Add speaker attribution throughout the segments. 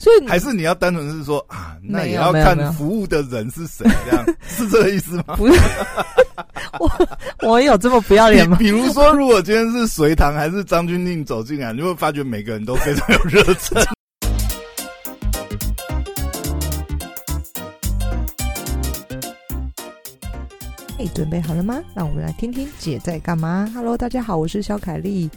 Speaker 1: 所以
Speaker 2: 还是你要单纯是说啊，那也要看服务的人是谁，这样 是这个意思吗？
Speaker 1: 不是我我有这么不要脸吗？
Speaker 2: 比比如说，如果今天是隋唐还是张君令走进来，你会发觉每个人都非常有热忱。
Speaker 1: 嘿，准备好了吗？让我们来听听姐在干嘛。Hello，大家好，我是小凯丽。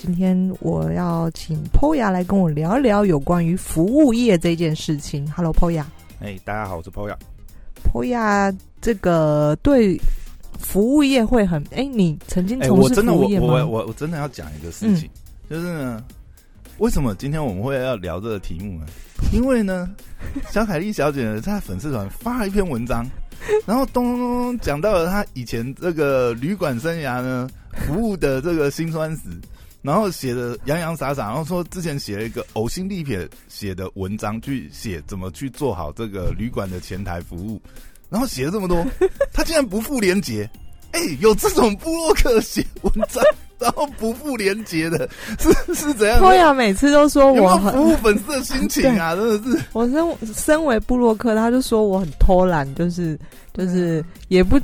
Speaker 1: 今天我要请 Poya 来跟我聊一聊有关于服务业这件事情。Hello，Poya。
Speaker 2: 哎，大家好，我是 Poya。
Speaker 1: Poya，这个对服务业会很哎，你曾经
Speaker 2: 哎，
Speaker 1: 从事
Speaker 2: 我真的，我
Speaker 1: 服务业吗？
Speaker 2: 我我我真的要讲一个事情，就是呢，为什么今天我们会要聊这个题目呢？因为呢，小凯丽小姐呢，在粉丝团发了一篇文章，然后咚咚咚咚讲到了她以前这个旅馆生涯呢，服务的这个辛酸史，然后写的洋洋洒洒，然后说之前写了一个呕心沥血写的文章，去写怎么去做好这个旅馆的前台服务，然后写了这么多，他竟然不附连结。哎、有这种布洛克写文章，然后不附连结的，是是怎样
Speaker 1: ？Poya 每次都说我很，
Speaker 2: 服务粉丝的心情啊？真的是，
Speaker 1: 我身身为布洛克，他就说我很偷懒，就是就是也不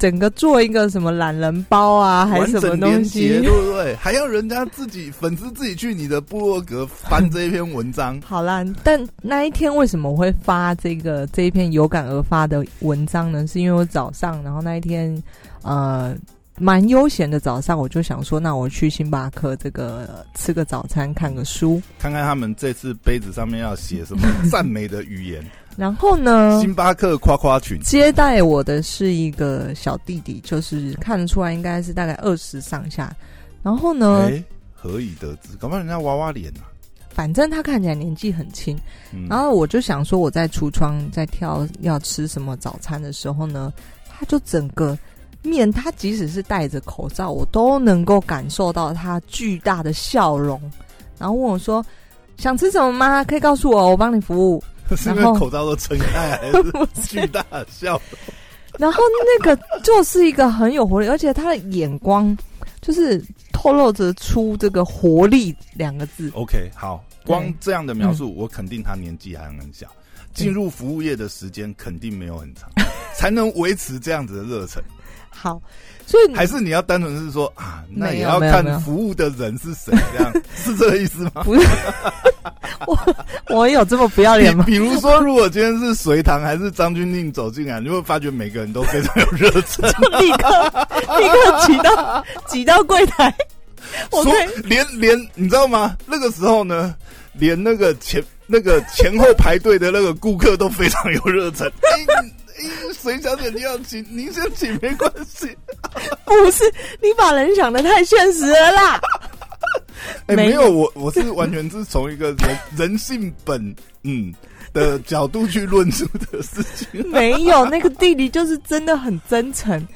Speaker 1: 整个做一个什么懒人包啊，还是什么东西，。
Speaker 2: 对不对？还要人家自己粉丝自己去你的部落格翻这一篇文章，
Speaker 1: 好啦，但那一天为什么我会发这个这一篇有感而发的文章呢？是因为我早上，然后那一天呃蛮悠闲的早上，我就想说，那我去星巴克这个、呃吃个早餐，看个书。
Speaker 2: 看看他们这次杯子上面要写什么赞美的语言。
Speaker 1: 然后呢，
Speaker 2: 星巴克夸夸群，
Speaker 1: 接待我的是一个小弟弟，就是看得出来应该是大概二十上下。然后呢，
Speaker 2: 哎，何以得知？搞不好人家娃娃脸啊。
Speaker 1: 反正他看起来年纪很轻。
Speaker 2: 嗯
Speaker 1: 然后我就想说，我在橱窗在挑要吃什么早餐的时候呢，他就整个面，他即使是戴着口罩，我都能够感受到他巨大的笑容。然后问我说：“想吃什么吗？可以告诉我，我帮你服务。
Speaker 2: 是因为口罩都撑开来，还是 巨大笑？”
Speaker 1: 然后那个就是一个很有活力，而且他的眼光就是透露着出这个活力两个字。
Speaker 2: OK，好，光这样的描述，我肯定他年纪还很小，进入服务业的时间肯定没有很长，才能维持这样子的热忱。
Speaker 1: 好，所以
Speaker 2: 还是你要单纯是说啊，那也要看服务的人是谁，这 样是这个意思吗？
Speaker 1: 不是 我，我有这么不要脸吗？
Speaker 2: 比比如说，如果今天是隋唐还是张钧甯走进来，你会发觉每个人都非常有热忱，
Speaker 1: 立刻立刻挤到挤到柜台，我
Speaker 2: 说连连你知道吗？那个时候呢，连那个前那个前后排队的那个顾客都非常有热忱。哎哎，隋小姐，你要请，您先请没关系。
Speaker 1: 不是你把人想的太现实了啦。没
Speaker 2: 有，我我是完全是从一个人人性本嗯的角度去论述的事情。
Speaker 1: 没有，那个弟弟就是真的很真诚，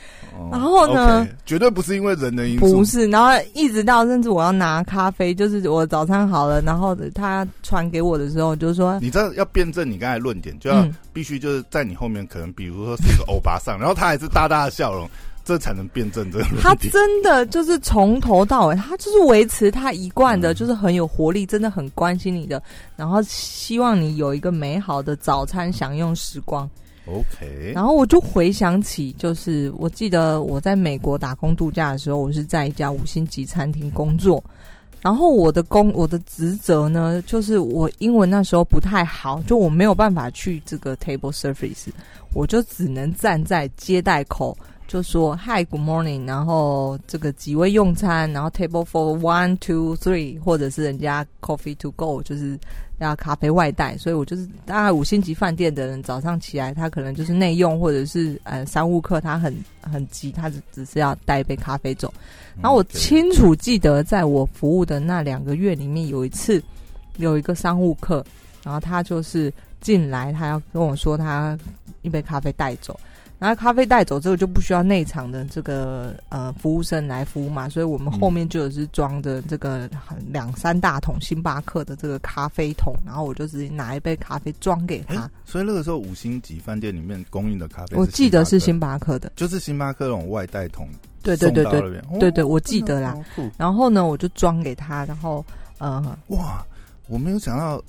Speaker 1: 然后呢？
Speaker 2: 绝对不是因为人的因素，
Speaker 1: 不是，然后一直到甚至我要拿咖啡，就是我早餐好了，然后他传给我的时候，就说
Speaker 2: 你知道要辩证你刚才论点，就要
Speaker 1: 嗯。
Speaker 2: 必须就是在你后面，可能比如说是一个欧巴桑，然后他还是大大的笑容，这才能辩证这个
Speaker 1: 他。真的就是从头到尾，他就是维持他一贯的，
Speaker 2: 嗯。
Speaker 1: 就是很有活力，真的很关心你的，然后希望你有一个美好的早餐享用时光。
Speaker 2: OK，
Speaker 1: 然后我就回想起，就是我记得我在美国打工度假的时候，我是在一家五星级餐厅工作。然后我的工我的职责呢，就是我英文那时候不太好，就我没有办法去这个 table service，我就只能站在接待口，就说 Hi Good morning，然后这个几位用餐，然后 table for one two three，或者是人家 coffee to go，就是要咖啡外带，所以我就是大概五星级饭店的人，早上起来他可能就是内用，或者是呃商务客，他很很急，他只只是要带一杯咖啡走。然后我清楚记得，在我服务的那两个月里面，有一次有一个商务客，然后他就是进来，他要跟我说他一杯咖啡带走。然后咖啡带走之后就不需要内场的这个呃服务生来服务嘛，所以我们后面就有是装的这个很两三大桶星巴克的这个咖啡桶，然后我就直接拿一杯咖啡装给他
Speaker 2: 哎。所以那个时候五星级饭店里面供应的咖啡，
Speaker 1: 我记得是
Speaker 2: 星
Speaker 1: 星巴克的，
Speaker 2: 就是星巴克那种外带桶，
Speaker 1: 对对对对对对，
Speaker 2: 哦
Speaker 1: 我记得啦。然后呢，我就装给他，然后呃，
Speaker 2: 哇！我没有想到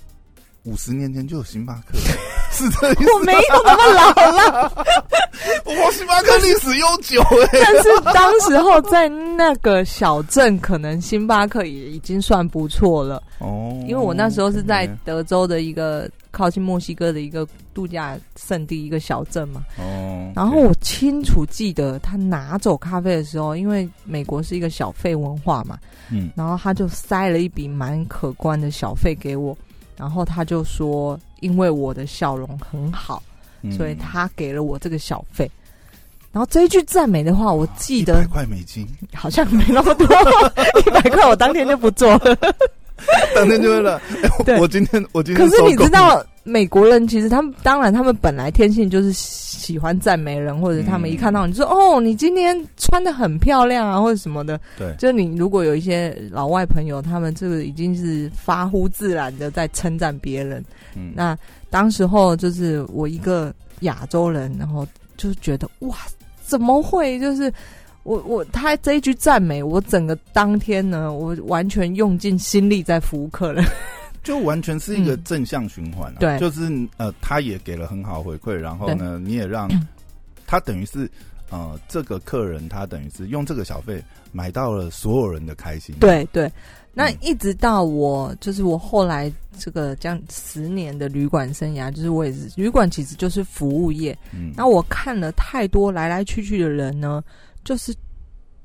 Speaker 2: 五十年前就有星巴克，是这意思？
Speaker 1: 我没有那么老了，
Speaker 2: 我，星巴克历史悠久哎。
Speaker 1: 但是当时候在那个小镇，可能星巴克也已经算不错了哦。因为我那时候是在德州的一个靠近墨西哥的一个度假胜地一个小镇嘛。哦。然后我清楚记得他拿走咖啡的时候，因为美国是一个小费文化嘛。嗯。然后他就塞了一笔蛮可观的小费给我。然后他就说：“因为我的笑容很好，所以他给了我这个小费。”然后这一句赞美的话，我记得
Speaker 2: 一百块美金，
Speaker 1: 好像没那么多，一百块我当天就不做了。
Speaker 2: 当天就会了。我今天我今天
Speaker 1: 可是你知道，美国人其实他们当然他们本来天性就是喜欢赞美人，或者他们一看到你说哦，你今天穿的很漂亮啊，或者什么的。
Speaker 2: 对，
Speaker 1: 就你如果有一些老外朋友，他们这个已经是发乎自然的在称赞别人。嗯，那当时候就是我一个亚洲人，然后就觉得哇，怎么会就是。我我他这一句赞美，我整个当天呢，我完全用尽心力在服务客人，
Speaker 2: 就完全是一个正向循环。
Speaker 1: 对，
Speaker 2: 就是呃，他也给了很好回馈，然后呢，你也让他等于是呃，这个客人他等于是用这个小费买到了所有人的开心。
Speaker 1: 对对，那一直到我就是我后来这个将十年的旅馆生涯，就是我也是旅馆其实就是服务业。嗯，那我看了太多来来去去的人呢。就是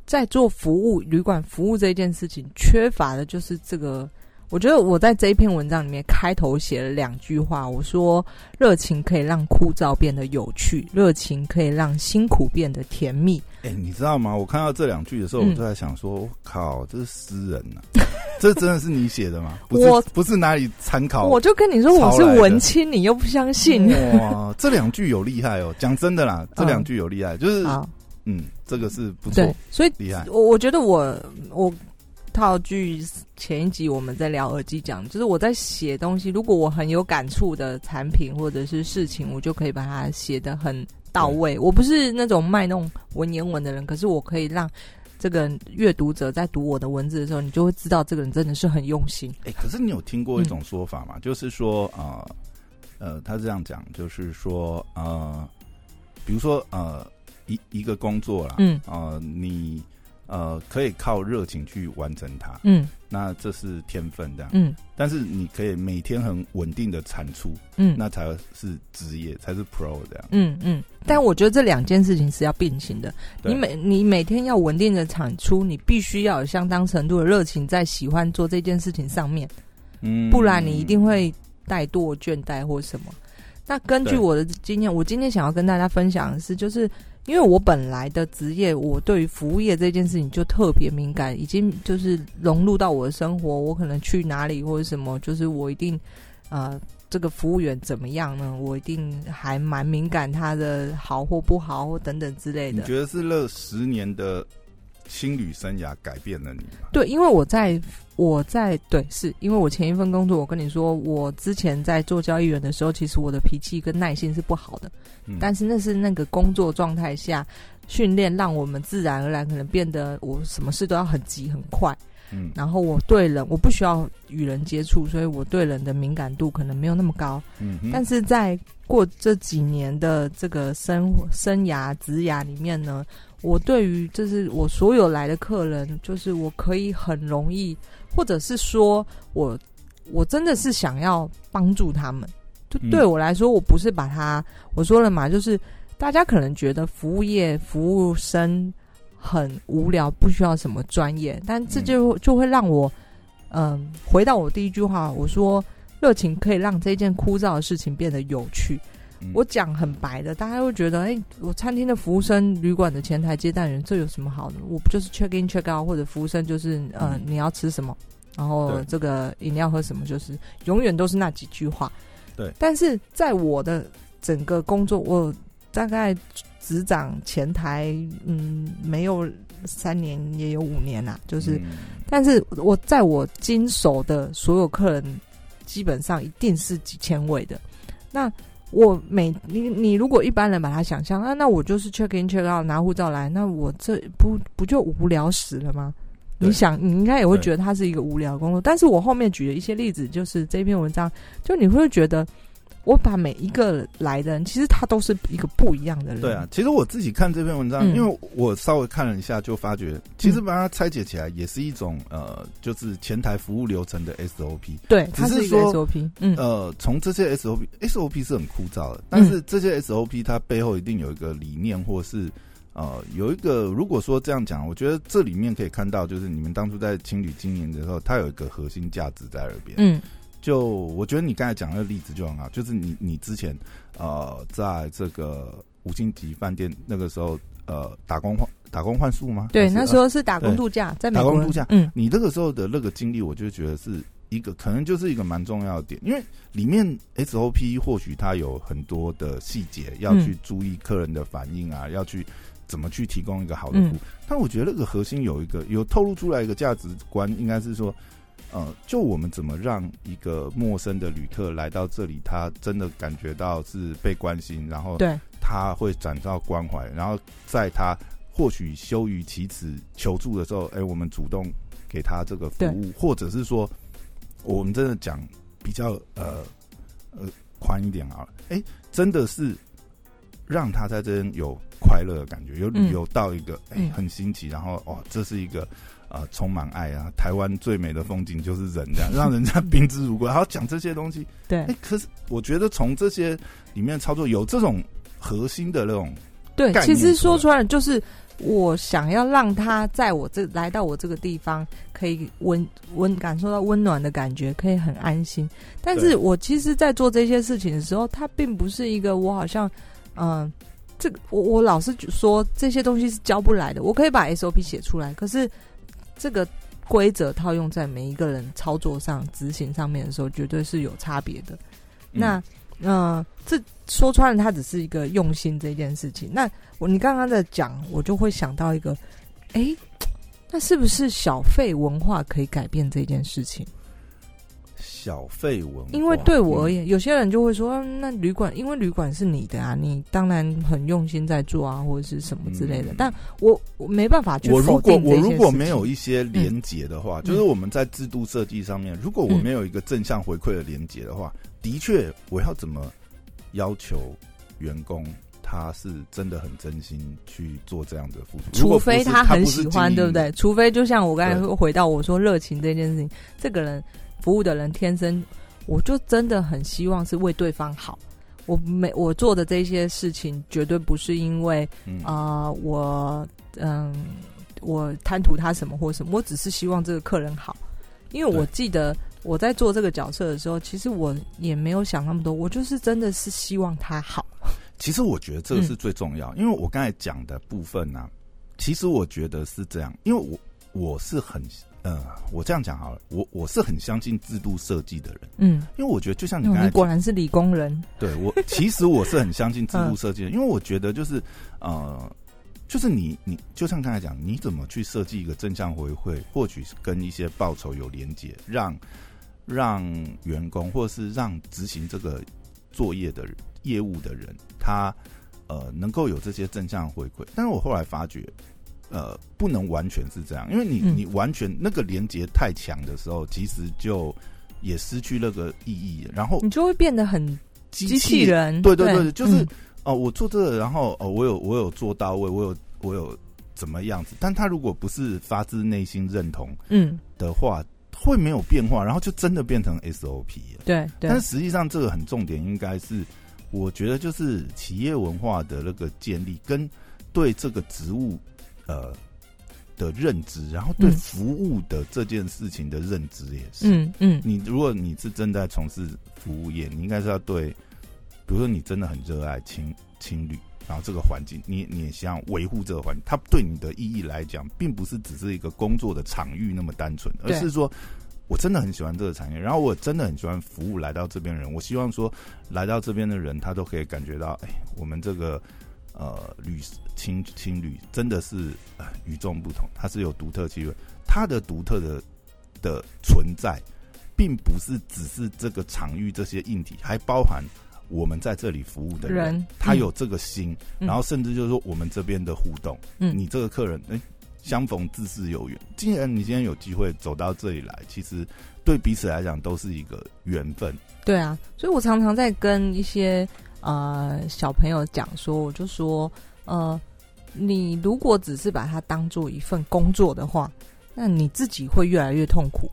Speaker 1: 在做服务旅馆服务这件事情，缺乏的就是这个。我觉得我在这一篇文章里面开头写了两句话，我说热情可以让枯燥变得有趣，热情可以让辛苦变得甜蜜。
Speaker 2: 哎，你知道吗？我看到这两句的时候，我就在想说：我靠，这是诗人呐！这真的是你写的吗？我不是哪里参考，
Speaker 1: 我就跟你说我是文青，你又不相信。
Speaker 2: 哇，这两句有厉害哦！讲真的啦，这两句有厉害，就是嗯。这个是不错，
Speaker 1: 所以
Speaker 2: 厉害。
Speaker 1: 我我觉得我我套句前一集我们在聊耳机讲，就是我在写东西，如果我很有感触的产品或者是事情，我就可以把它写的很到位。我不是那种卖弄文言文的人，可是我可以让这个阅读者在读我的文字的时候，你就会知道这个人真的是很用心。
Speaker 2: 哎，可是你有听过一种说法吗？就是说啊，呃，他这样讲，就是说呃，比如说呃。一一个工作啦，嗯，呃，你呃可以靠热情去完成它，嗯，那这是天分这样，嗯，但是你可以每天很稳定的产出，嗯，那才是职业，才是 pro 这样，
Speaker 1: 嗯嗯。但我觉得这两件事情是要并行的，你每你每天要稳定的产出，你必须要有相当程度的热情在喜欢做这件事情上面，嗯，不然你一定会怠惰、倦怠或什么。那根据我的经验，我今天想要跟大家分享的是，就是。因为我本来的职业，我对于服务业这件事情就特别敏感，已经就是融入到我的生活。我可能去哪里或者什么，就是我一定，呃，这个服务员怎么样呢？我一定还蛮敏感他的好或不好或等等之类的。
Speaker 2: 你觉得是那十年的？新旅生涯改变了你吗？
Speaker 1: 对，因为我在我在对，是因为我前一份工作，我跟你说，我之前在做交易员的时候，其实我的脾气跟耐性是不好的。嗯，但是那是那个工作状态下训练，让我们自然而然可能变得我什么事都要很急很快。嗯，然后我对人我不需要与人接触，所以我对人的敏感度可能没有那么高。嗯，但是在过这几年的这个生生涯职涯里面呢。我对于就是我所有来的客人，就是我可以很容易，或者是说我我真的是想要帮助他们。就对我来说，我不是把他我说了嘛，就是大家可能觉得服务业服务生很无聊，不需要什么专业，但这就就会让我嗯回到我第一句话，我说热情可以让这件枯燥的事情变得有趣。我讲很白的，大家会觉得，哎，我餐厅的服务生、旅馆的前台接待员，这有什么好的？我不就是 check in check out，或者服务生就是，呃，你要吃什么，然后这个饮料喝什么，就是永远都是那几句话。
Speaker 2: 对。
Speaker 1: 但是在我的整个工作，我大概执掌前台，嗯，没有三年，也有五年啦。就是，但是我在我经手的所有客人，基本上一定是几千位的。那我每你你如果一般人把它想象啊，那我就是 check in check out 拿护照来，那我这不不就无聊死了吗？你想，你应该也会觉得它是一个无聊工作。但是我后面举的一些例子，就是这篇文章，就你会觉得。我把每一个来的人，其实他都是一个不一样的人。
Speaker 2: 对啊，其实我自己看这篇文章，因为我稍微看了一下，就发觉其实把它拆解起来也是一种呃，就是前台服务流程的 SOP。
Speaker 1: 对，只是说 SOP。嗯，
Speaker 2: 呃，从这些 SOP，SOP 是很枯燥的，但是这些 SOP 它背后一定有一个理念，或是呃有一个，如果说这样讲，我觉得这里面可以看到，就是你们当初在情侣经营的时候，它有一个核心价值在那边。嗯。就我觉得你刚才讲那个例子就很好，就是你你之前呃在这个五星级饭店那个时候呃打工换打工换宿吗？
Speaker 1: 对，那时候是打工度假，在
Speaker 2: 打工度假。嗯，你那个时候的那个经历，我就觉得是一个可能就是一个蛮重要的点，因为里面 SOP 或许它有很多的细节要去注意客人的反应啊，要去怎么去提供一个好的服务。但我觉得那个核心有一个有透露出来一个价值观，应该是说。呃，就我们怎么让一个陌生的旅客来到这里，他真的感觉到是被关心，然后
Speaker 1: 对。
Speaker 2: 他会感到关怀，然后在他或许羞于启齿求助的时候，哎，我们主动给他这个服务，或者是说，我们真的讲比较呃呃宽一点啊，哎，真的是让他在这边有快乐的感觉，有旅游到一个哎很新奇，然后哦，这是一个。啊，充满爱啊！台湾最美的风景就是人，这样让人家宾之如归。然后讲这些东西，
Speaker 1: 对。哎，
Speaker 2: 可是我觉得从这些里面操作有这种核心的那种，
Speaker 1: 对。其实说出来就是我想要让他在我这来到我这个地方，可以温温感受到温暖的感觉，可以很安心。但是我其实，在做这些事情的时候，它并不是一个我好像嗯，这个我我老是说这些东西是教不来的。我可以把 SOP 写出来，可是。这个规则套用在每一个人操作上、执行上面的时候，绝对是有差别的。那，嗯，这说穿了，它只是一个用心这件事情。那我你刚刚在讲，我就会想到一个，哎，那是不是小费文化可以改变这件事情？
Speaker 2: 小费文，
Speaker 1: 因为对我而言，有些人就会说，那旅馆因为旅馆是你的啊，你当然很用心在做啊，或者是什么之类的。但我我没办法去
Speaker 2: 我如果我如果没有一些连结的话，就是我们在制度设计上面，如果我没有一个正向回馈的连结的话，的确我要怎么要求员工他是真的很真心去做这样的付出？
Speaker 1: 除非
Speaker 2: 他
Speaker 1: 很喜欢，对不对？除非就像我刚才回到我说热情这件事情，这个人。服务的人天生，我就真的很希望是为对方好。我没我做的这些事情，绝对不是因为啊，我嗯，我贪图他什么或什么，我只是希望这个客人好。因为我记得我在做这个角色的时候，其实我也没有想那么多，我就是真的是希望他好。
Speaker 2: 其实我觉得这个是最重要，因为我刚才讲的部分呢，其实我觉得是这样，因为我我是很。呃，我这样讲好了，我我是很相信制度设计的人，嗯，因为我觉得就像你刚才，
Speaker 1: 果然是理工人，
Speaker 2: 对我其实我是很相信制 度设计的，因为我觉得就是呃，就是你你就像刚才讲，你怎么去设计一个正向回馈，或许是跟一些报酬有连接，让让员工或者是让执行这个作业的业务的人，他呃能够有这些正向回馈，但是我后来发觉。呃，不能完全是这样，因为你你完全那个连接太强的时候，其实就也失去那个意义，然后
Speaker 1: 你就会变得很机器人。
Speaker 2: 对对对，就是哦，我做这个，然后哦，我有我有做到位，我有我有怎么样子？但他如果不是发自内心认同，嗯的话，会没有变化，然后就真的变成 SOP 了。
Speaker 1: 对，
Speaker 2: 但实际上这个很重点，应该是我觉得就是企业文化的那个建立跟对这个职务。呃的认知，然后对服务的这件事情的认知也是。嗯嗯，你如果你是正在从事服务业，你应该是要对，比如说你真的很热爱青青旅，然后这个环境，你你也想维护这个环境，它对你的意义来讲，并不是只是一个工作的场域那么单纯，而是说我真的很喜欢这个产业，然后我真的很喜欢服务来到这边人，我希望说来到这边的人，他都可以感觉到，哎，我们这个。呃，旅青青旅真的是与众不同，它是有独特气味。它的独特的的存在，并不是只是这个场域这些硬体，还包含我们在这里服务的人，他有这个心，然后甚至就是说我们这边的互动，嗯，你这个客人，哎，相逢自是有缘。既然你今天有机会走到这里来，其实对彼此来讲都是一个缘分。
Speaker 1: 对啊，所以我常常在跟一些呃小朋友讲说，我就说，呃，你如果只是把它当做一份工作的话，那你自己会越来越痛苦。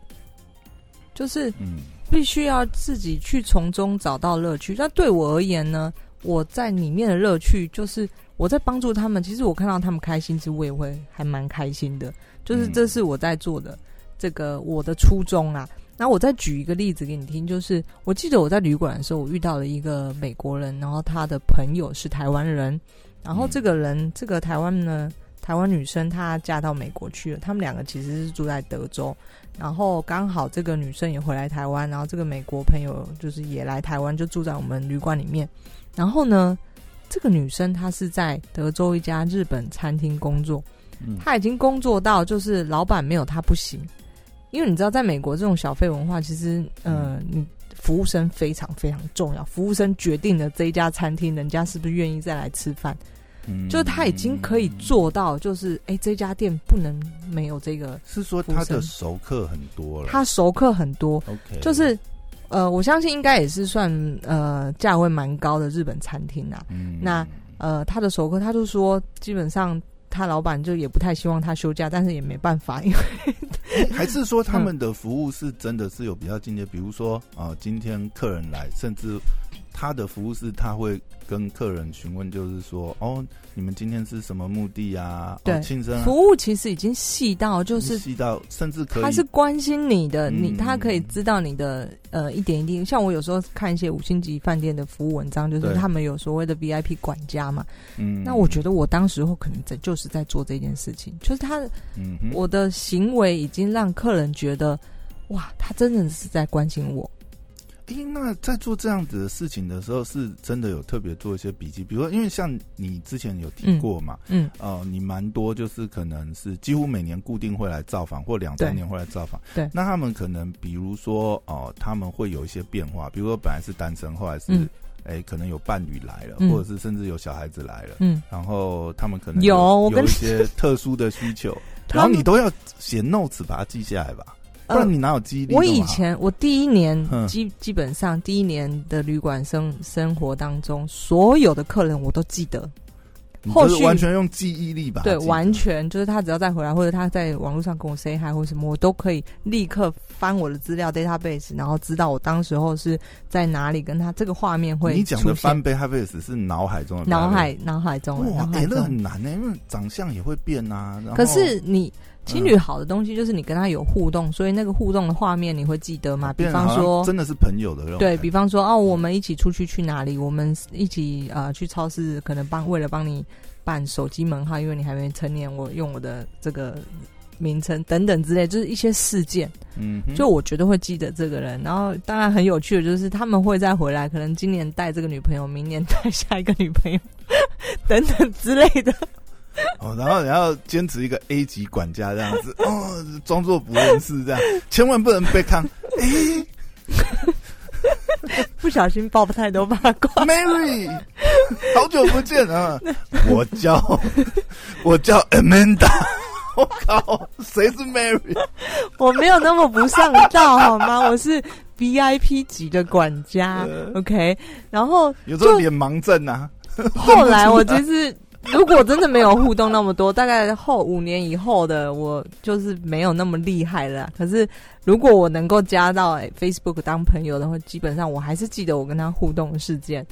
Speaker 1: 就是
Speaker 2: 嗯
Speaker 1: 必须要自己去从中找到乐趣。那对我而言呢，我在里面的乐趣就是我在帮助他们。其实我看到他们开心，其实我也会还蛮开心的。就是
Speaker 2: 嗯
Speaker 1: 这是我在做的这个我的初衷啊。那我再举一个例子给你听，就是我记得我在旅馆的时候，我遇到了一个美国人，然后他的朋友是台湾人，然后这个人这个台湾呢，台湾女生她嫁到美国去了，他们两个其实是住在德州，然后刚好这个女生也回来台湾，然后这个美国朋友就是也来台湾，就住在我们旅馆里面。然后呢，这个女生她是在德州一家日本餐厅工作，
Speaker 2: 嗯。
Speaker 1: 她已经工作到就是老板没有她不行，因为你知道，在美国这种小费文化，其实呃，你服务生非常非常重要，服务生决定了这一家餐厅人家是不是愿意再来吃饭。
Speaker 2: 嗯
Speaker 1: 就是他已经可以做到，就是哎、这家店不能没有这个，
Speaker 2: 是说他的熟客很多了。
Speaker 1: 他熟客很多
Speaker 2: ，OK，
Speaker 1: 就是呃，我相信应该也是算呃价位蛮高的日本餐厅啊。
Speaker 2: 嗯
Speaker 1: 那呃，他的熟客他就说，基本上他老板就也不太希望他休假，但是也没办法，因为
Speaker 2: 还是说他们的服务是真的是有比较敬业，比如说啊、呃今天客人来，甚至他的服务是他会跟客人询问，就是说哦，你们今天是什么目的啊？
Speaker 1: 对
Speaker 2: 哦、庆生啊
Speaker 1: 服务其实已经细到就是
Speaker 2: 细到甚至可以，
Speaker 1: 他是关心你的，你
Speaker 2: 嗯
Speaker 1: 他可以知道你的呃一点一滴。像我有时候看一些五星级饭店的服务文章，就是他们有所谓的 VIP 管家嘛。
Speaker 2: 嗯
Speaker 1: 那我觉得我当时候可能在就是在做这件事情，就是他我的行为已经让客人觉得，哇，他真的是在关心我。
Speaker 2: 诶，那在做这样子的事情的时候，是真的有特别做一些笔记，比如说，因为像你之前有提过嘛，
Speaker 1: 嗯，
Speaker 2: 哦、你蛮多就是可能是几乎每年固定会来造访，或两三年会来造访。
Speaker 1: 对。
Speaker 2: 那他们可能比如说哦、他们会有一些变化，比如说本来是单身，后来是
Speaker 1: 嗯。
Speaker 2: 哎、可能有伴侣来了，
Speaker 1: 嗯。
Speaker 2: 或者是甚至有小孩子来了，
Speaker 1: 嗯，
Speaker 2: 然后他们可能
Speaker 1: 有
Speaker 2: 有有一些特殊的需求，然后你都要写 notes 把它记下来吧，不然你哪有记忆力
Speaker 1: 呃我？以前我第一年
Speaker 2: 嗯
Speaker 1: 基基本上第一年的旅馆生生活当中，所有的客人我都记得。后续
Speaker 2: 就是完全用记忆力吧
Speaker 1: 对，完全就是他只要再回来，或者他在网络上跟我 say hi 或什么，我都可以立刻翻我的资料 database，然后知道我当时候是在哪里，跟他这个画面会
Speaker 2: 你讲的翻杯 h a v e 是脑海中的
Speaker 1: 脑海脑海中的
Speaker 2: 哇，哎、那。很难呢、因为长相也会变啊。
Speaker 1: 可是你情侣
Speaker 2: 嗯
Speaker 1: 好的东西就是你跟他有互动，所以那个互动的画面你会记得嘛？比方说，
Speaker 2: 真的是朋友的那种
Speaker 1: 对比方说，哦，我们一起出去去哪里？我们一起呃去超市，可能帮为了帮你办手机门号，因为你还没成年，我用我的这个名称等等之类，就是一些事件。
Speaker 2: 嗯，
Speaker 1: 就我觉得会记得这个人，然后当然很有趣的就是他们会再回来，可能今年带这个女朋友，明年带下一个女朋友，等等之类的。
Speaker 2: 哦，然后你要坚持一个 A 级管家这样子，哦，装作不认识这样，千万不能被看。哎、
Speaker 1: 不小心爆太多八卦，
Speaker 2: m a r y 好久不见啊！我叫我叫 Amanda，我靠，谁是 Mary？
Speaker 1: 我没有那么不上道好吗？我是 VIP 级的管家
Speaker 2: 呃
Speaker 1: ，OK。然后
Speaker 2: 有时候脸盲症啊。
Speaker 1: 后来我其实 如果真的没有互动那么多，大概后五年以后的我就是没有那么厉害了。可是如果我能够加到、Facebook 当朋友的话，基本上我还是记得我跟他互动的事件。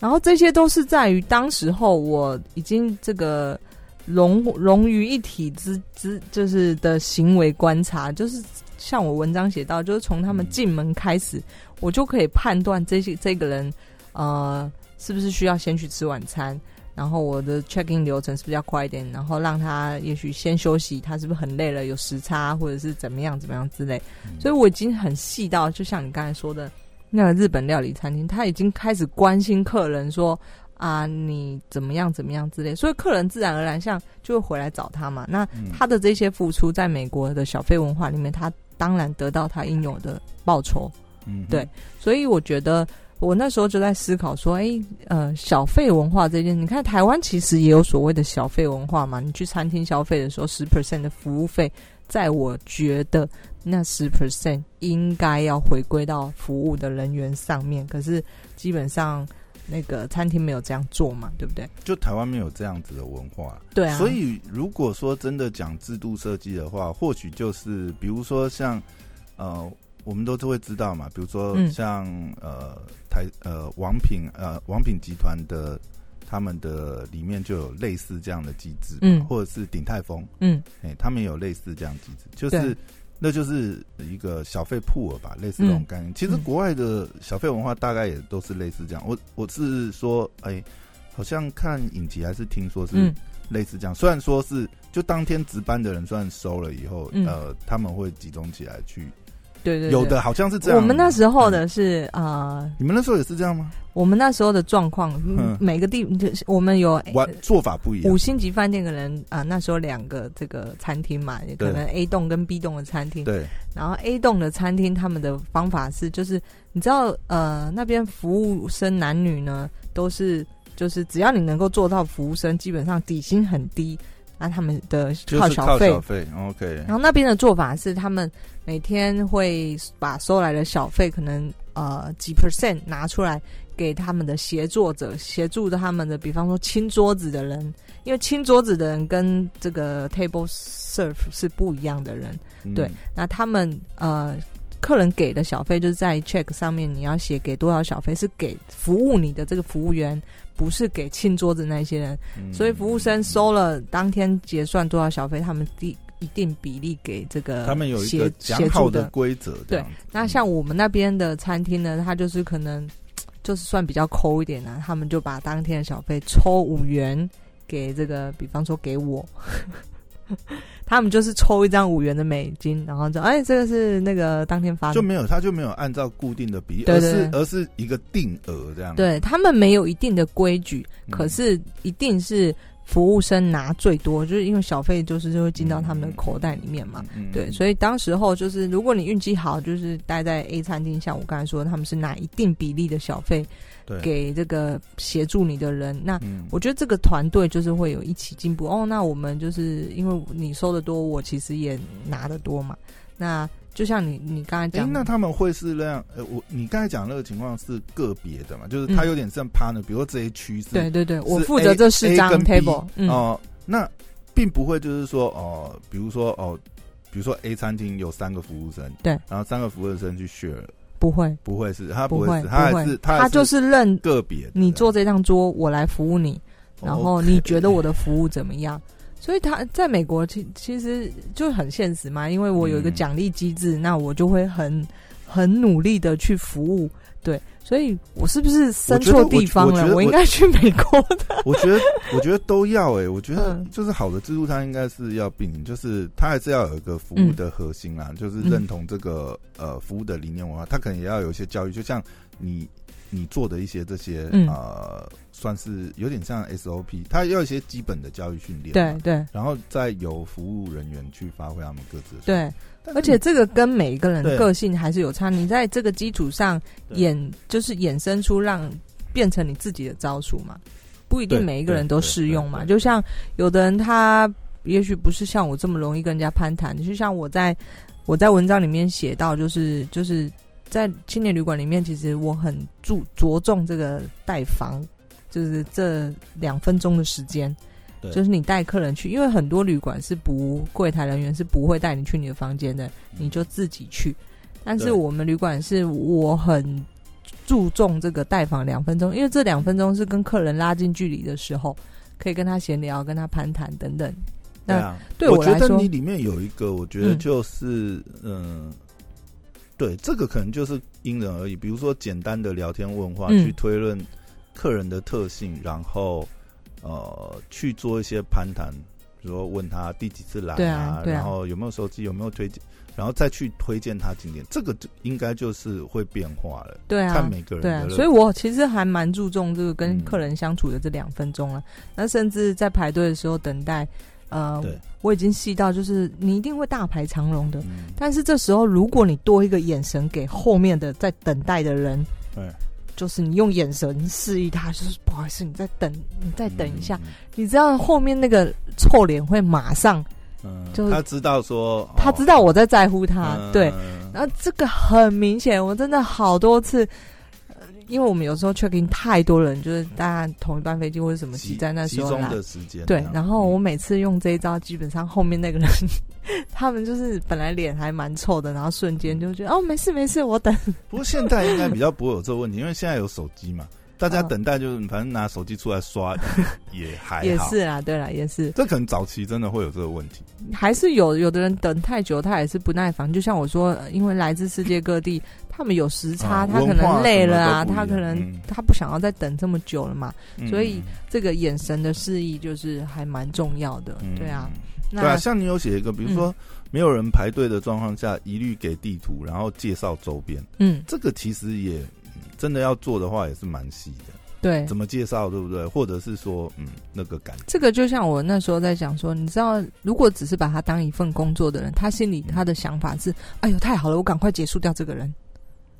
Speaker 1: 然后这些都是在于当时候我已经这个融融于一体之之，就是的行为观察，就是像我文章写到，就是从他们进门开始，我就可以判断这些这个人呃是不是需要先去吃晚餐。然后我的 checking 流程是不是要快一点？然后让他也许先休息，他是不是很累了，有时差或者是怎么样怎么样之类。所以我已经很细到，就像你刚才说的，那个日本料理餐厅，他已经开始关心客人说啊，你怎么样怎么样之类。所以客人自然而然像就会回来找他嘛。那
Speaker 2: 嗯
Speaker 1: 他的这些付出，在美国的小费文化里面，他当然得到他应有的报酬。
Speaker 2: 嗯
Speaker 1: 对所以我觉得我那时候就在思考说，哎，呃，小费文化这件，你看台湾其实也有所谓的小费文化嘛。你去餐厅消费的时候，十 percent 的服务费，在我觉得那十 percent 应该要回归到服务的人员上面。可是基本上那个餐厅没有这样做嘛，对不对？
Speaker 2: 就台湾没有这样子的文化，
Speaker 1: 对啊。
Speaker 2: 所以如果说真的讲制度设计的话，或许就是比如说像呃。我们都是会知道嘛，比如说像呃台呃王品呃王品集团的他们的里面就有类似这样的机制，嗯，或者是鼎泰丰，嗯，哎，他们有类似这样机制，就是那就是一个小费铺尔吧，类似这种概念。其实国外的小费文化大概也都是类似这样。我我是说，哎，好像看影集还是听说是类似这样。虽然说是就当天值班的人算收了以后，呃，他们会集中起来去。
Speaker 1: 对对，
Speaker 2: 有的好像是这样。
Speaker 1: 我们那时候的是啊，
Speaker 2: 你们那时候也是这样吗？
Speaker 1: 我们那时候的状况，每个地我们有
Speaker 2: 做法不一样。
Speaker 1: 五星级饭店的人啊，那时候两个这个餐厅嘛，可能 A 栋跟 B 栋的餐厅。
Speaker 2: 对。
Speaker 1: 然后 A 栋的餐厅，他们的方法是，就是你知道，呃，那边服务生男女呢，都是就是只要你能够做到服务生，基本上底薪很低。那他们的
Speaker 2: 靠
Speaker 1: 小费
Speaker 2: ，OK。
Speaker 1: 然后那边的做法是，他们每天会把收来的小费，可能呃几 percent 拿出来给他们的协作者，协助他们的，比方说清桌子的人，因为清桌子的人跟这个 table serve 是不一样的人，对。那他们呃。客人给的小费就是在 check 上面，你要写给多少小费，是给服务你的这个服务员，不是给清桌子那些人。所以服务生收了当天结算多少小费，他们第一定比例给这个
Speaker 2: 他们有一个讲好的规则。
Speaker 1: 对，那像我们那边的餐厅呢，他就是可能就是算比较抠一点呢，他们就把当天的小费抽五元给这个，比方说给我。他们就是抽一张五元的美金，然后就哎，这个是那个当天发的，
Speaker 2: 就没有他就没有按照固定的比例，而是而是一个定额这样。
Speaker 1: 对他们没有一定的规矩，可是一定是服务生拿最多，就是因为小费就是就会进到他们的口袋里面嘛。对，所以当时候就是如果你运气好，就是待在 A 餐厅，像我刚才说，他们是拿一定比例的小费。给这个协助你的人，那我觉得这个团队就是会有一起进步哦。那我们就是因为你收的多，我其实也拿的多嘛。那就像你你刚才讲，
Speaker 2: 那他们会是那样？呃，我你刚才讲那个情况是个别的嘛？就是他有点像 partner，比如说这一区是，
Speaker 1: 对对对，我负责这四张 table
Speaker 2: 哦。那并不会就是说哦，比如说哦，比如说 A 餐厅有三个服务生，
Speaker 1: 对，
Speaker 2: 然后三个服务生去 share。
Speaker 1: 不会，
Speaker 2: 不会是他不
Speaker 1: 会，
Speaker 2: 他还是他
Speaker 1: 就是认
Speaker 2: 个别。
Speaker 1: 你坐这张桌，我来服务你，然后你觉得我的服务怎么样？所以他在美国其其实就很现实嘛，因为我有一个奖励机制，那我就会很很努力的去服务。对，所以我是不是生错地方了？我应该去美国的。
Speaker 2: 我觉得，我觉得都要哎。我觉得就是好的制度，它应该是要并，就是它还是要有一个服务的核心啊，就是认同这个呃服务的理念文化。它可能也要有一些教育，就像你你做的一些这些呃，算是有点像 SOP，它要一些基本的教育训练。
Speaker 1: 对对，
Speaker 2: 然后再由服务人员去发挥他们各自的
Speaker 1: 对。而且这个跟每一个人个性还是有差，你在这个基础上衍就是衍生出让变成你自己的招数嘛，不一定每一个人都适用嘛。就像有的人他也许不是像我这么容易跟人家攀谈，就像我在我在文章里面写到，就是就是在青年旅馆里面，其实我很注着重这个带房，就是这两分钟的时间。就是你带客人去，因为很多旅馆是不柜台人员是不会带你去你的房间的，你就自己去。但是我们旅馆是我很注重这个带房两分钟，因为这两分钟是跟客人拉近距离的时候，可以跟他闲聊、跟他攀谈等等。那对
Speaker 2: 我
Speaker 1: 来说，
Speaker 2: 你里面有一个，我觉得就是嗯，对，这个可能就是因人而异。比如说简单的聊天问话，去推论客人的特性，然后。呃，去做一些攀谈，比如说问他第几次来啊，然后有没有手机，有没有推荐，然后再去推荐他景点，这个就应该就是会变化了。
Speaker 1: 对啊，
Speaker 2: 看每个人。对
Speaker 1: 啊，所以我其实还蛮注重这个跟客人相处的这两分钟了。那甚至在排队的时候等待，呃，我已经细到就是你一定会大排长龙的，但是这时候如果你多一个眼神给后面的在等待的人，
Speaker 2: 对。
Speaker 1: 就是你用眼神示意他，就是不好意思，你再等，你再等一下，
Speaker 2: 嗯。
Speaker 1: 你知道后面那个臭脸会马上，
Speaker 2: 嗯，
Speaker 1: 就
Speaker 2: 他知道说，
Speaker 1: 他知道我在在乎他，
Speaker 2: 嗯。
Speaker 1: 对，然后这个很明显，我真的好多次，呃因为我们有时候 check in 太多人，就是大家同一班飞机或者什么挤在那
Speaker 2: 其中
Speaker 1: 时候来，
Speaker 2: 的时间，
Speaker 1: 对然后我
Speaker 2: 嗯
Speaker 1: 每次用这一招，基本上后面那个人，他们就是本来脸还蛮臭的，然后瞬间就觉得哦没事没事，我等。
Speaker 2: 不过现在应该比较不会有这个问题，因为现在有手机嘛，大家
Speaker 1: 嗯
Speaker 2: 等待就是反正拿手机出来刷 也还好，
Speaker 1: 也是啦，对啦，也是，
Speaker 2: 这可能早期真的会有这个问题。
Speaker 1: 还是有有的人等太久，他也是不耐烦。就像我说，呃因为来自世界各地，他们有时差，
Speaker 2: 嗯
Speaker 1: 他可能累了啊，他可能、
Speaker 2: 嗯
Speaker 1: 他不想要再等这么久了嘛。
Speaker 2: 嗯
Speaker 1: 所以这个眼神的示意就是还蛮重要的，
Speaker 2: 嗯
Speaker 1: 对啊。
Speaker 2: 对啊，
Speaker 1: 那
Speaker 2: 像你有写一个，比如说没有人排队的状况下，一律给地图，然后介绍周边，
Speaker 1: 嗯，
Speaker 2: 这个其实也嗯真的要做的话，也是蛮细的。
Speaker 1: 对，
Speaker 2: 怎么介绍，对不对？或者是说，嗯，那个感觉，
Speaker 1: 这个就像我那时候在讲说，你知道，如果只是把他当一份工作的人，他心里他的想法是：哎呦，太好了，我赶快结束掉这个人。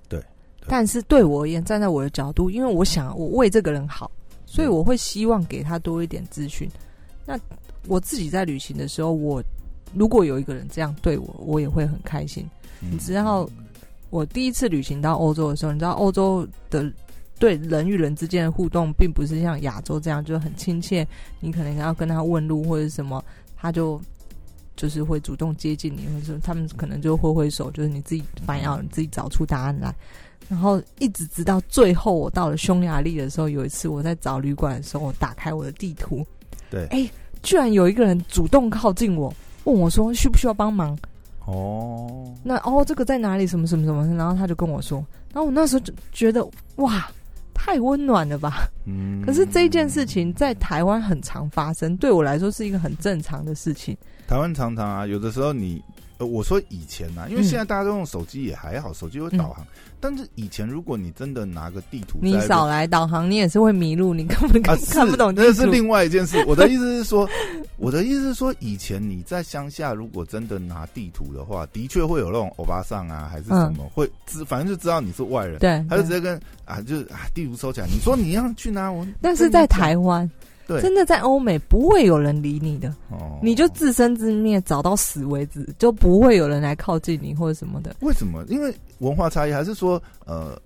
Speaker 2: 对对
Speaker 1: 但是对我而言，站在我的角度，因为我想我为这个人好，所以我会希望给他多一点资讯。那我自己在旅行的时候，我如果有一个人这样对我，我也会很开心。
Speaker 2: 嗯
Speaker 1: 你知道，我第一次旅行到欧洲的时候，你知道欧洲的对人与人之间的互动，并不是像亚洲这样就很亲切，你可能要跟他问路或者什么，他就就是会主动接近你，或者他们可能就挥挥手，就是你自己反要你自己找出答案来。然后一直直到最后，我到了匈牙利的时候，有一次我在找旅馆的时候，我打开我的地图，
Speaker 2: 对
Speaker 1: 哎，居然有一个人主动靠近我，问我说需不需要帮忙。
Speaker 2: 哦，
Speaker 1: 那哦，这个在哪里？什么什么什么？然后他就跟我说，然后我那时候就觉得哇，太温暖了吧。
Speaker 2: 嗯
Speaker 1: 可是这件事情在台湾很常发生，对我来说是一个很正常的事情。
Speaker 2: 台湾常常啊，有的时候你，呃，我说以前啊，因为
Speaker 1: 嗯
Speaker 2: 现在大家都用手机也还好，手机有导航，但是以前如果你真的拿个地图
Speaker 1: 你少来导航，你也是会迷路，你根本
Speaker 2: 啊
Speaker 1: 看，看不懂。
Speaker 2: 那是另外一件事。我的意思是说，我的意思是说，以前你在乡下，如果真的拿地图的话，的确会有那种欧巴桑啊，还是什么，会知，反正就知道你是外人，
Speaker 1: 对，
Speaker 2: 他就直接跟啊，就是啊，地图收起来。你说你要去哪？我
Speaker 1: 但是在台湾，
Speaker 2: 对
Speaker 1: 真的在欧美不会有人理你的，
Speaker 2: 哦，
Speaker 1: 你就自生自灭，找到死为止，就不会有人来靠近你或者什么的。
Speaker 2: 为什么？因为文化差异，还是说呃，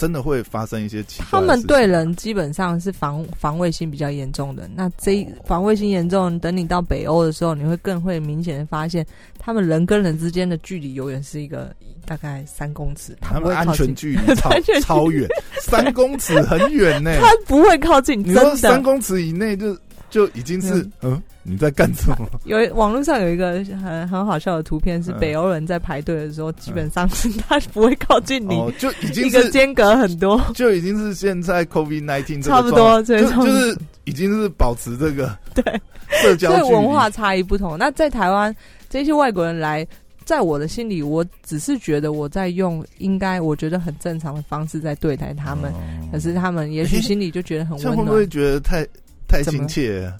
Speaker 2: 真的会发生一些奇怪的
Speaker 1: 他们对人基本上是防防卫心比较严重的。那这防卫心严重，等你到北欧的时候，你会更会明显的发现，他们人跟人之间的距离永远是一个大概三公尺，
Speaker 2: 他们 安全距离超
Speaker 1: 安全距
Speaker 2: 超远，三公尺很远呢。
Speaker 1: 他不会靠近，
Speaker 2: 你说。三公尺以内就就已经是嗯，你在干什么？
Speaker 1: 有网络上有一个很很好笑的图片，是
Speaker 2: 嗯。
Speaker 1: 北欧人在排队的时候，基本上是他不会靠近你，
Speaker 2: 哦，就已经是
Speaker 1: 个间隔很多，
Speaker 2: 就已经是现在 COVID nineteen
Speaker 1: 差不多，
Speaker 2: 就
Speaker 1: 这种
Speaker 2: 就是已经是保持这个
Speaker 1: 对。
Speaker 2: 社交
Speaker 1: 所以文化差异不同。那在台湾，这些外国人来，在我的心里，我只是觉得我在用应该我觉得很正常的方式在对待他们，
Speaker 2: 哦。
Speaker 1: 可是他们也许心里就觉得很
Speaker 2: 会不会。觉得太太亲切？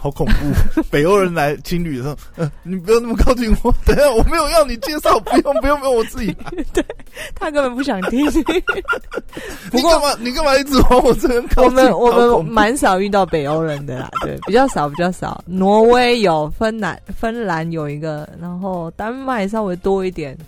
Speaker 2: 好恐怖！北欧人来情侣的时候，呃，你不要那么靠近我。等一下，我没有要你介绍，不用，不用，不用，我自己来。
Speaker 1: 他根本不想听。不过
Speaker 2: 你干嘛？你干嘛一直往我这边靠近？
Speaker 1: 我们我们蛮少遇到北欧人的啦，对，比较少比较少。挪威有，芬兰芬兰有一个，然后丹麦稍微多一点，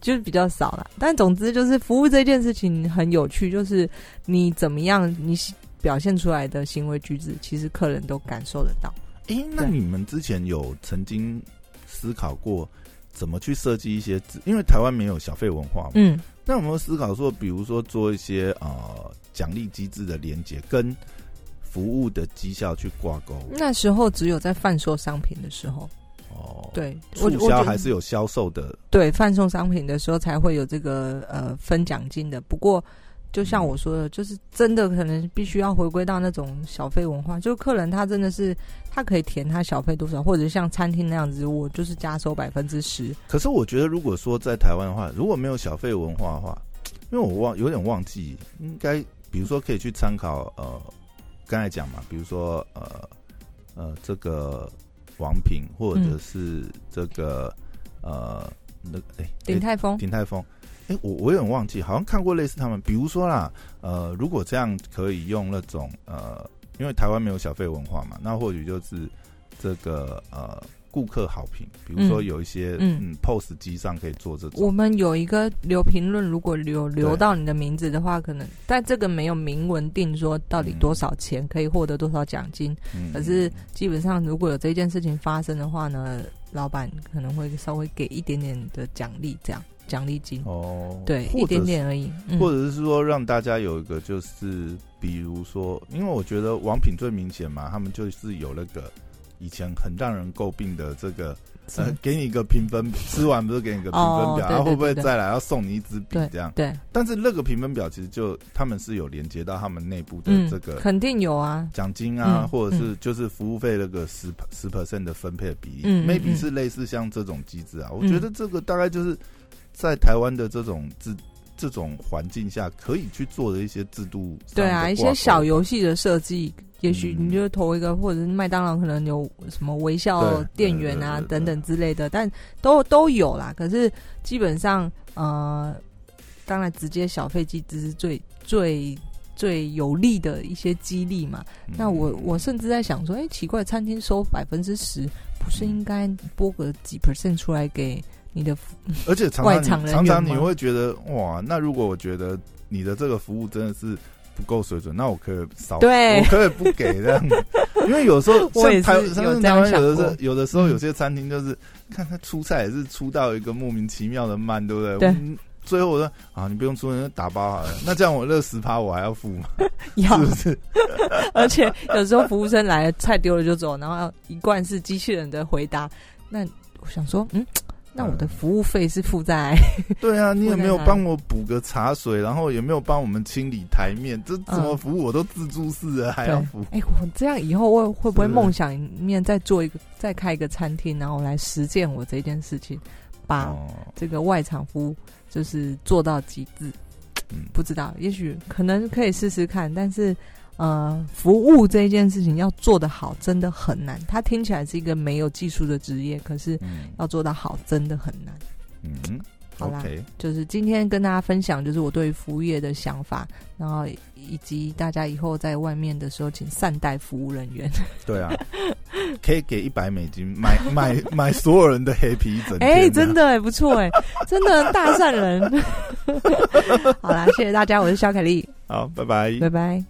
Speaker 1: 就是比较少了。但总之就是服务这件事情很有趣，就是你怎么样，你表现出来的行为举止，其实客人都感受得到。
Speaker 2: 诶，那你们之前有曾经思考过怎么去设计一些制？因为台湾没有小费文化嘛，
Speaker 1: 嗯，
Speaker 2: 那有没有思考说，比如说做一些呃奖励机制的连接，跟服务的绩效去挂钩？
Speaker 1: 那时候只有在贩售商品的时候，
Speaker 2: 哦，，
Speaker 1: 对我
Speaker 2: 促销还是有销售的，
Speaker 1: 对贩售商品的时候才会有这个呃分奖金的。不过，就像我说的，就是真的可能必须要回归到那种小费文化，就客人他真的是他可以填他小费多少，或者像餐厅那样子，我就是加收百分之十。
Speaker 2: 可是我觉得，如果说在台湾的话，如果没有小费文化的话，因为我忘有点忘记，应该比如说可以去参考呃，刚才讲嘛，比如说呃呃这个王品或者是这个、呃那个哎
Speaker 1: 鼎泰丰，
Speaker 2: 鼎泰丰，哎，我我有点忘记，好像看过类似他们，比如说啦，呃，如果这样可以用那种呃，因为台湾没有小费文化嘛，那或许就是这个呃。顾客好评，比如说有一些嗯，POS 机上可以做这种。
Speaker 1: 我们有一个留评论，如果留留到你的名字的话，可能但这个没有明文定说到底多少钱可以获得多少奖金。可是基本上如果有这件事情发生的话呢，老板可能会稍微给一点点的奖励，这样奖励金
Speaker 2: 哦，
Speaker 1: 对，一点点而已。
Speaker 2: 或者是说让大家有一个就是，比如说，因为我觉得王品最明显嘛，他们就是有那个。以前很让人诟病的这个，呃，给你一个评分，吃完不是给你个评分表，然后会不会再来要送你一支笔这样？
Speaker 1: 对。
Speaker 2: 但是那个评分表其实就他们是有连接到他们内部的这个，
Speaker 1: 肯定有啊，
Speaker 2: 奖金啊，或者是就是服务费那个十十 percent 的分配的比例，maybe 是类似像这种机制啊。我觉得这个大概就是在台湾的这种制。这种环境下可以去做的一些制度，
Speaker 1: 对啊，一些小游戏的设计，也许你就投一个，或者是麦当劳可能有什么微笑店员啊等等之类的，但都都有啦。可是基本上，呃，当然直接小费机制是最最最有利的一些激励嘛。那我我甚至在想说，哎，奇怪，餐厅收百分之十，不是应该拨个几 percent 出来给？你的，
Speaker 2: 而且常常常常你会觉得哇，那如果我觉得你的这个服务真的是不够水准，那我可以少，
Speaker 1: 对，
Speaker 2: 我可以不给这样子。因为有时候像台，像台湾有的时候，有的时候有些餐厅就是看他出菜也是出到一个莫名其妙的慢，对不对？
Speaker 1: 对。
Speaker 2: 最后我说啊，你不用出，打包好了。那这样我那十趴我还要付吗？
Speaker 1: 要，
Speaker 2: 是不是？
Speaker 1: 而且有时候服务生来了，菜丢了就走，然后一贯是机器人的回答。那我想说，嗯。那我的服务费是付在？
Speaker 2: 对啊，你有没有帮我补个茶水？然后有没有帮我们清理台面？这怎么服务我都自助式的，还要付？
Speaker 1: 哎，我这样以后会会不会梦想里面再做一个，再开一个餐厅，然后来实践我这件事情，把这个外场服务就是做到极致？嗯，不知道，也许可能可以试试看，但是。呃，服务这一件事情要做得好，真的很难。它听起来是一个没有技术的职业，可是要做得好，真的很难。
Speaker 2: 嗯，
Speaker 1: 好啦，就是今天跟大家分享，就是我对服务业的想法，然后以及大家以后在外面的时候，请善待服务人员。
Speaker 2: 对啊，可以给一百美金买 买买所有人的黑皮整。
Speaker 1: 哎，真的哎，不错哎，真的大善人。好啦，谢谢大家，我是肖凯丽。
Speaker 2: 好，拜拜，
Speaker 1: 拜拜。